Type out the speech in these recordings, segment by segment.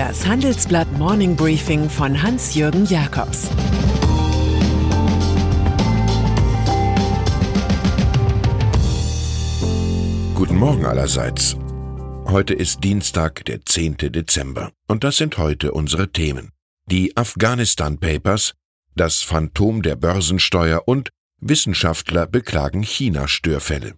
Das Handelsblatt Morning Briefing von Hans-Jürgen Jakobs Guten Morgen allerseits. Heute ist Dienstag, der 10. Dezember. Und das sind heute unsere Themen. Die Afghanistan Papers, das Phantom der Börsensteuer und Wissenschaftler beklagen China-Störfälle.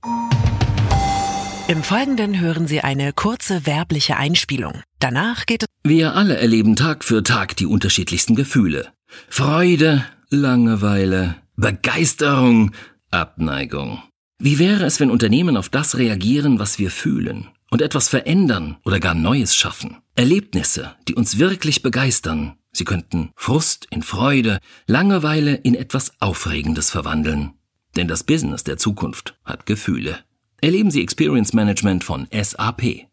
Im Folgenden hören Sie eine kurze werbliche Einspielung. Danach geht es. Wir alle erleben Tag für Tag die unterschiedlichsten Gefühle. Freude, Langeweile, Begeisterung, Abneigung. Wie wäre es, wenn Unternehmen auf das reagieren, was wir fühlen und etwas verändern oder gar Neues schaffen? Erlebnisse, die uns wirklich begeistern. Sie könnten Frust in Freude, Langeweile in etwas Aufregendes verwandeln. Denn das Business der Zukunft hat Gefühle. Erleben Sie Experience Management von SAP.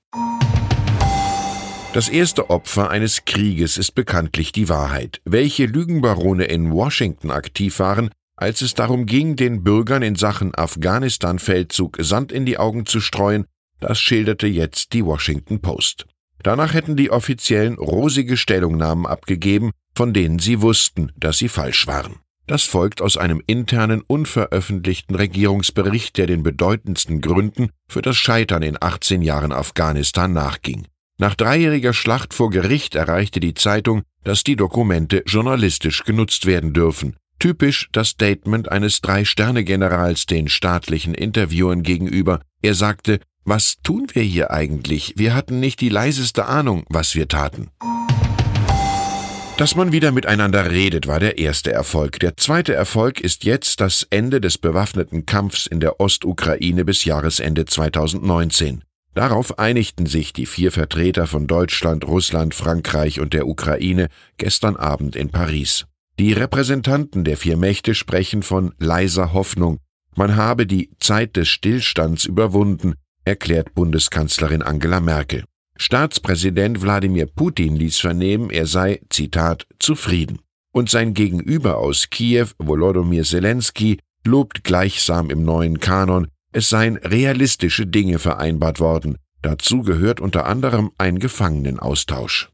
Das erste Opfer eines Krieges ist bekanntlich die Wahrheit. Welche Lügenbarone in Washington aktiv waren, als es darum ging, den Bürgern in Sachen Afghanistan-Feldzug Sand in die Augen zu streuen, das schilderte jetzt die Washington Post. Danach hätten die Offiziellen rosige Stellungnahmen abgegeben, von denen sie wussten, dass sie falsch waren. Das folgt aus einem internen, unveröffentlichten Regierungsbericht, der den bedeutendsten Gründen für das Scheitern in 18 Jahren Afghanistan nachging. Nach dreijähriger Schlacht vor Gericht erreichte die Zeitung, dass die Dokumente journalistisch genutzt werden dürfen. Typisch das Statement eines Drei-Sterne-Generals den staatlichen Interviewern gegenüber. Er sagte, was tun wir hier eigentlich? Wir hatten nicht die leiseste Ahnung, was wir taten. Dass man wieder miteinander redet, war der erste Erfolg. Der zweite Erfolg ist jetzt das Ende des bewaffneten Kampfs in der Ostukraine bis Jahresende 2019. Darauf einigten sich die vier Vertreter von Deutschland, Russland, Frankreich und der Ukraine gestern Abend in Paris. Die Repräsentanten der vier Mächte sprechen von leiser Hoffnung. Man habe die Zeit des Stillstands überwunden, erklärt Bundeskanzlerin Angela Merkel. Staatspräsident Wladimir Putin ließ vernehmen, er sei, Zitat, zufrieden. Und sein Gegenüber aus Kiew, Volodymyr Zelensky, lobt gleichsam im neuen Kanon, es seien realistische Dinge vereinbart worden. Dazu gehört unter anderem ein Gefangenenaustausch.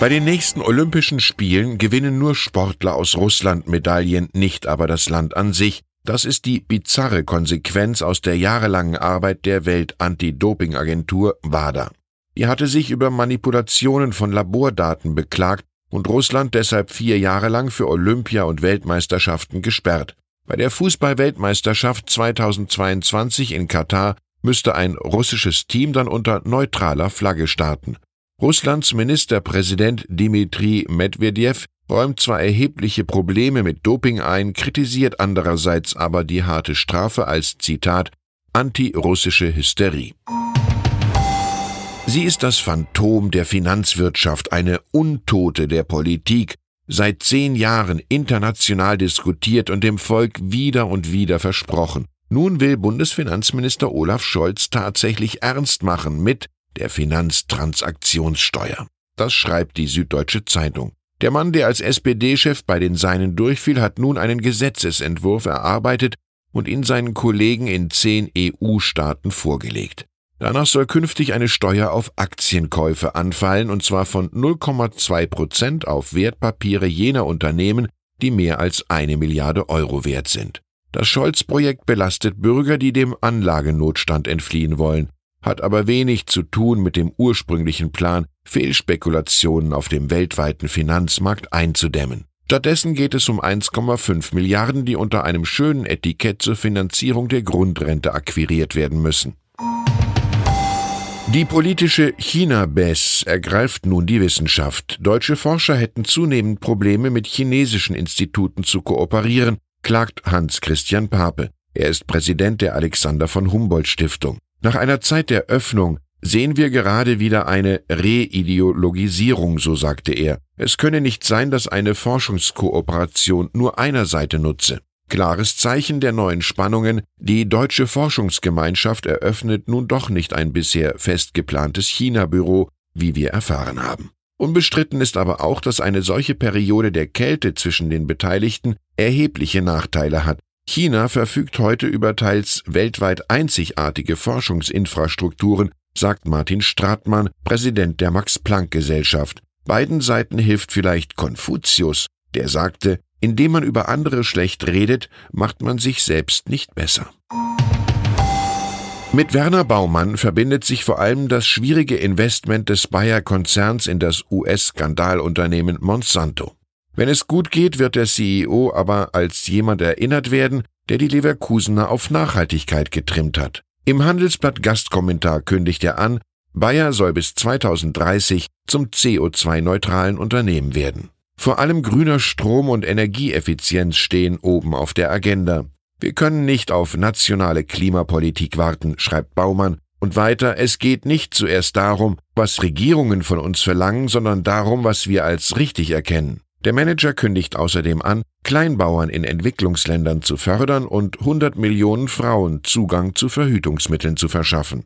Bei den nächsten Olympischen Spielen gewinnen nur Sportler aus Russland Medaillen, nicht aber das Land an sich, das ist die bizarre Konsequenz aus der jahrelangen Arbeit der Welt-Anti-Doping-Agentur WADA. Die hatte sich über Manipulationen von Labordaten beklagt und Russland deshalb vier Jahre lang für Olympia und Weltmeisterschaften gesperrt. Bei der Fußball-Weltmeisterschaft 2022 in Katar müsste ein russisches Team dann unter neutraler Flagge starten. Russlands Ministerpräsident Dmitri Medvedev räumt zwar erhebliche Probleme mit Doping ein, kritisiert andererseits aber die harte Strafe als Zitat antirussische Hysterie. Sie ist das Phantom der Finanzwirtschaft, eine Untote der Politik, seit zehn Jahren international diskutiert und dem Volk wieder und wieder versprochen. Nun will Bundesfinanzminister Olaf Scholz tatsächlich ernst machen mit der Finanztransaktionssteuer. Das schreibt die Süddeutsche Zeitung. Der Mann, der als SPD-Chef bei den Seinen durchfiel, hat nun einen Gesetzesentwurf erarbeitet und ihn seinen Kollegen in zehn EU-Staaten vorgelegt. Danach soll künftig eine Steuer auf Aktienkäufe anfallen, und zwar von 0,2 Prozent auf Wertpapiere jener Unternehmen, die mehr als eine Milliarde Euro wert sind. Das Scholz-Projekt belastet Bürger, die dem Anlagenotstand entfliehen wollen hat aber wenig zu tun mit dem ursprünglichen Plan, Fehlspekulationen auf dem weltweiten Finanzmarkt einzudämmen. Stattdessen geht es um 1,5 Milliarden, die unter einem schönen Etikett zur Finanzierung der Grundrente akquiriert werden müssen. Die politische China-Bess ergreift nun die Wissenschaft. Deutsche Forscher hätten zunehmend Probleme mit chinesischen Instituten zu kooperieren, klagt Hans Christian Pape. Er ist Präsident der Alexander von Humboldt Stiftung. Nach einer Zeit der Öffnung sehen wir gerade wieder eine Reideologisierung, so sagte er. Es könne nicht sein, dass eine Forschungskooperation nur einer Seite nutze. Klares Zeichen der neuen Spannungen, die deutsche Forschungsgemeinschaft eröffnet nun doch nicht ein bisher fest geplantes China-Büro, wie wir erfahren haben. Unbestritten ist aber auch, dass eine solche Periode der Kälte zwischen den Beteiligten erhebliche Nachteile hat, China verfügt heute über teils weltweit einzigartige Forschungsinfrastrukturen, sagt Martin Stratmann, Präsident der Max-Planck-Gesellschaft. Beiden Seiten hilft vielleicht Konfuzius, der sagte, indem man über andere schlecht redet, macht man sich selbst nicht besser. Mit Werner Baumann verbindet sich vor allem das schwierige Investment des Bayer-Konzerns in das US-Skandalunternehmen Monsanto. Wenn es gut geht, wird der CEO aber als jemand erinnert werden, der die Leverkusener auf Nachhaltigkeit getrimmt hat. Im Handelsblatt Gastkommentar kündigt er an, Bayer soll bis 2030 zum CO2-neutralen Unternehmen werden. Vor allem grüner Strom und Energieeffizienz stehen oben auf der Agenda. Wir können nicht auf nationale Klimapolitik warten, schreibt Baumann, und weiter, es geht nicht zuerst darum, was Regierungen von uns verlangen, sondern darum, was wir als richtig erkennen. Der Manager kündigt außerdem an, Kleinbauern in Entwicklungsländern zu fördern und 100 Millionen Frauen Zugang zu Verhütungsmitteln zu verschaffen.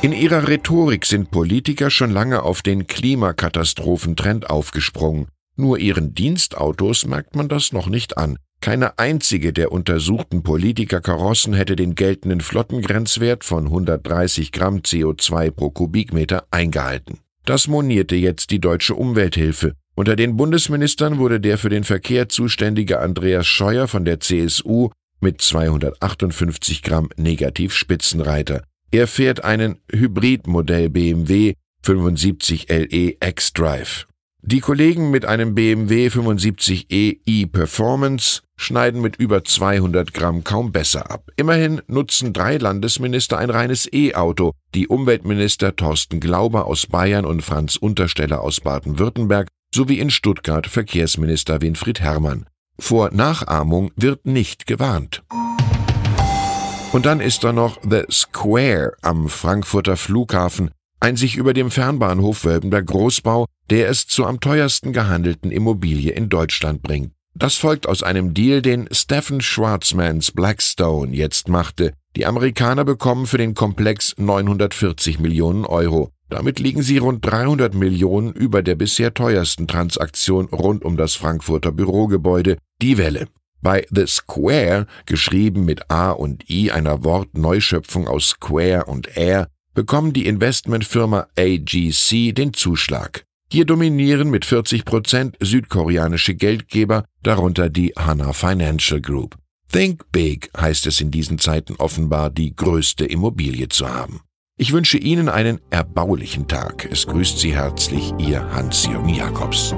In ihrer Rhetorik sind Politiker schon lange auf den Klimakatastrophentrend aufgesprungen. Nur ihren Dienstautos merkt man das noch nicht an. Keine einzige der untersuchten Politikerkarossen hätte den geltenden Flottengrenzwert von 130 Gramm CO2 pro Kubikmeter eingehalten. Das monierte jetzt die deutsche Umwelthilfe. Unter den Bundesministern wurde der für den Verkehr zuständige Andreas Scheuer von der CSU mit 258 Gramm negativ Spitzenreiter. Er fährt einen Hybridmodell BMW 75 LE X-Drive. Die Kollegen mit einem BMW 75e e-Performance schneiden mit über 200 Gramm kaum besser ab. Immerhin nutzen drei Landesminister ein reines E-Auto. Die Umweltminister Thorsten Glauber aus Bayern und Franz Untersteller aus Baden-Württemberg sowie in Stuttgart Verkehrsminister Winfried Herrmann. Vor Nachahmung wird nicht gewarnt. Und dann ist da noch The Square am Frankfurter Flughafen, ein sich über dem Fernbahnhof wölbender Großbau, der es zur am teuersten gehandelten Immobilie in Deutschland bringt. Das folgt aus einem Deal, den Stephen Schwarzmans Blackstone jetzt machte. Die Amerikaner bekommen für den Komplex 940 Millionen Euro. Damit liegen sie rund 300 Millionen über der bisher teuersten Transaktion rund um das Frankfurter Bürogebäude, die Welle. Bei The Square, geschrieben mit A und I einer Wortneuschöpfung aus Square und Air, bekommen die Investmentfirma AGC den Zuschlag. Hier dominieren mit 40 Prozent südkoreanische Geldgeber, darunter die Hana Financial Group. Think Big heißt es in diesen Zeiten offenbar, die größte Immobilie zu haben. Ich wünsche Ihnen einen erbaulichen Tag. Es grüßt Sie herzlich Ihr Hans-Jürgen Jakobs.